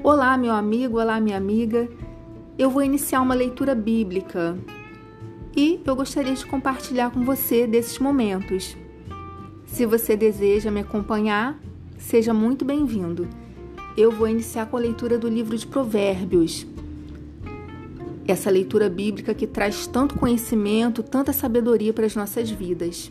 Olá, meu amigo, olá, minha amiga. Eu vou iniciar uma leitura bíblica e eu gostaria de compartilhar com você desses momentos. Se você deseja me acompanhar, seja muito bem-vindo. Eu vou iniciar com a leitura do livro de Provérbios. Essa leitura bíblica que traz tanto conhecimento, tanta sabedoria para as nossas vidas.